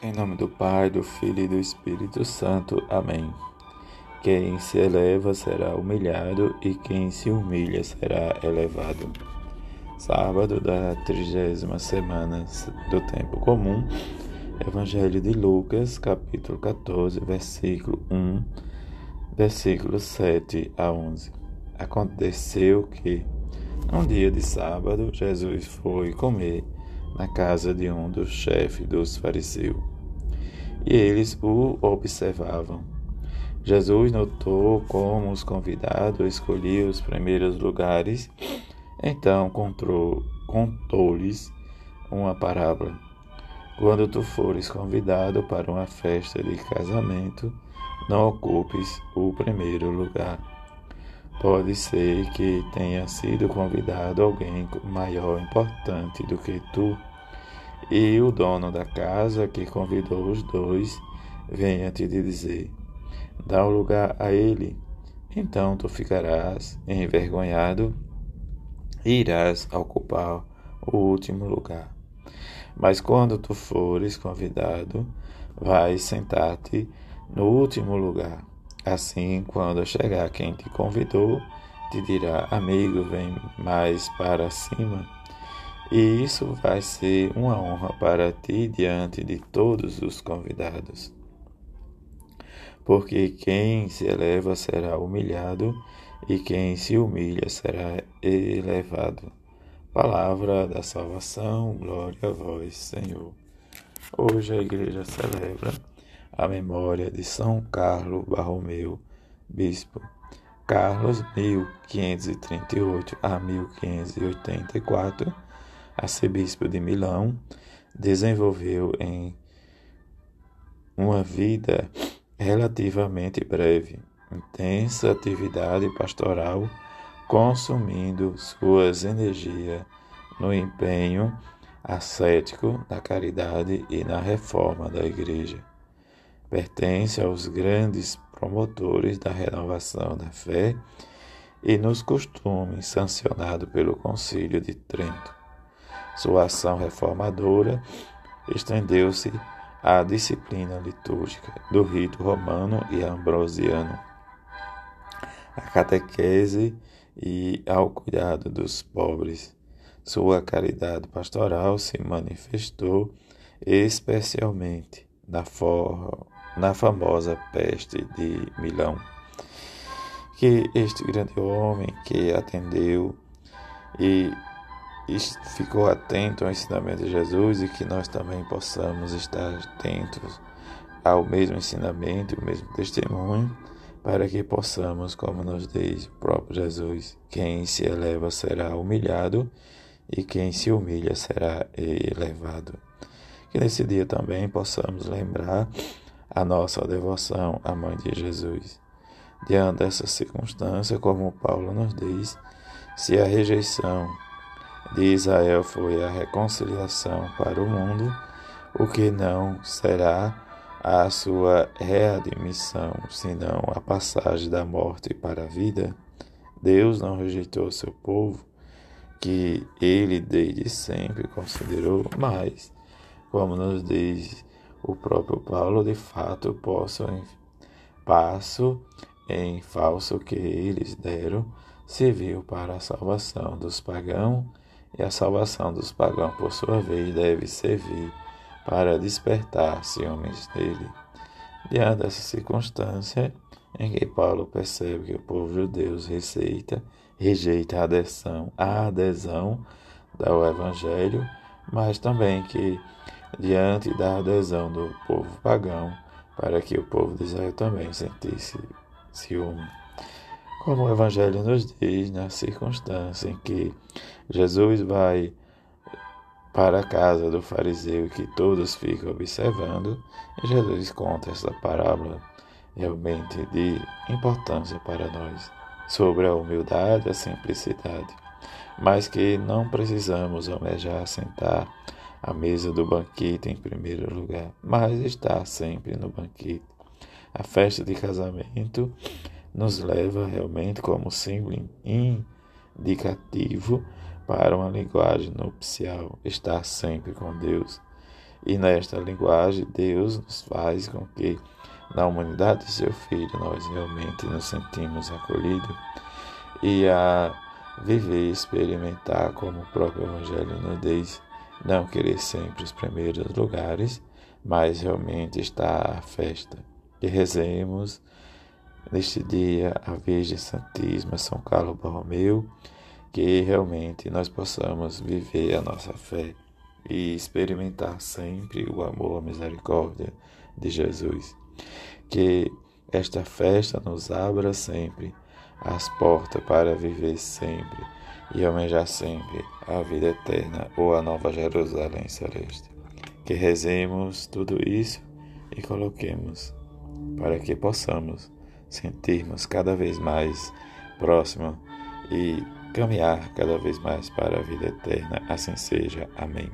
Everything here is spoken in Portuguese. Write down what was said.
Em nome do Pai, do Filho e do Espírito Santo. Amém. Quem se eleva será humilhado e quem se humilha será elevado. Sábado da trigésima semana do tempo comum. Evangelho de Lucas, capítulo 14, versículo 1, versículo 7 a 11. Aconteceu que, num dia de sábado, Jesus foi comer na casa de um dos chefes dos fariseus. E eles o observavam. Jesus notou como os convidados escolhiam os primeiros lugares, então contou-lhes uma parábola. Quando tu fores convidado para uma festa de casamento, não ocupes o primeiro lugar. Pode ser que tenha sido convidado alguém maior importante do que tu e o dono da casa que convidou os dois venha te dizer: dá o lugar a ele. Então tu ficarás envergonhado e irás ocupar o último lugar. Mas quando tu fores convidado, vais sentar-te no último lugar. Assim, quando chegar quem te convidou, te dirá: Amigo, vem mais para cima e isso vai ser uma honra para ti diante de todos os convidados. Porque quem se eleva será humilhado, e quem se humilha será elevado. Palavra da salvação, glória a vós, Senhor. Hoje a igreja celebra a memória de São Carlos Barromeu, bispo. Carlos, 1538 a 1584 arcebispo de Milão, desenvolveu em uma vida relativamente breve, intensa atividade pastoral, consumindo suas energias no empenho ascético da caridade e na reforma da Igreja. Pertence aos grandes promotores da renovação da fé e nos costumes sancionado pelo Concílio de Trento. Sua ação reformadora estendeu-se à disciplina litúrgica do rito romano e ambrosiano, à catequese e ao cuidado dos pobres. Sua caridade pastoral se manifestou especialmente na, for, na famosa peste de Milão, que este grande homem que atendeu e ficou atento ao ensinamento de Jesus e que nós também possamos estar atentos ao mesmo ensinamento e o mesmo testemunho, para que possamos, como nos diz o próprio Jesus, quem se eleva será humilhado e quem se humilha será elevado. Que nesse dia também possamos lembrar a nossa devoção à Mãe de Jesus. Diante dessa circunstância, como Paulo nos diz, se a rejeição de Israel foi a reconciliação para o mundo, o que não será a sua readmissão, senão a passagem da morte para a vida. Deus não rejeitou seu povo, que ele desde sempre considerou, mas, como nos diz o próprio Paulo, de fato posso passo em falso que eles deram, serviu para a salvação dos pagãos e a salvação dos pagãos, por sua vez, deve servir para despertar ciúmes dele. Diante dessa circunstância, em que Paulo percebe que o povo judeu receita, rejeita a adesão, a adesão ao Evangelho, mas também que, diante da adesão do povo pagão, para que o povo de Israel também sentisse ciúme. Como o Evangelho nos diz, na circunstância em que Jesus vai para a casa do fariseu e que todos ficam observando, Jesus conta essa parábola realmente de importância para nós sobre a humildade e a simplicidade, mas que não precisamos almejar sentar à mesa do banquete em primeiro lugar, mas estar sempre no banquete. A festa de casamento nos leva realmente como símbolo indicativo para uma linguagem nupcial, estar sempre com Deus. E nesta linguagem, Deus nos faz com que, na humanidade de seu Filho, nós realmente nos sentimos acolhidos e a viver e experimentar, como o próprio Evangelho nos diz, não querer sempre os primeiros lugares, mas realmente estar à festa. Que rezemos neste dia a Virgem Santíssima, São Carlos Borromeu, que realmente nós possamos viver a nossa fé e experimentar sempre o amor, a misericórdia de Jesus. Que esta festa nos abra sempre as portas para viver sempre e almejar sempre a vida eterna ou a nova Jerusalém celeste. Que rezemos tudo isso e coloquemos para que possamos sentirmos cada vez mais próximo e caminhar cada vez mais para a vida eterna. Assim seja. Amém.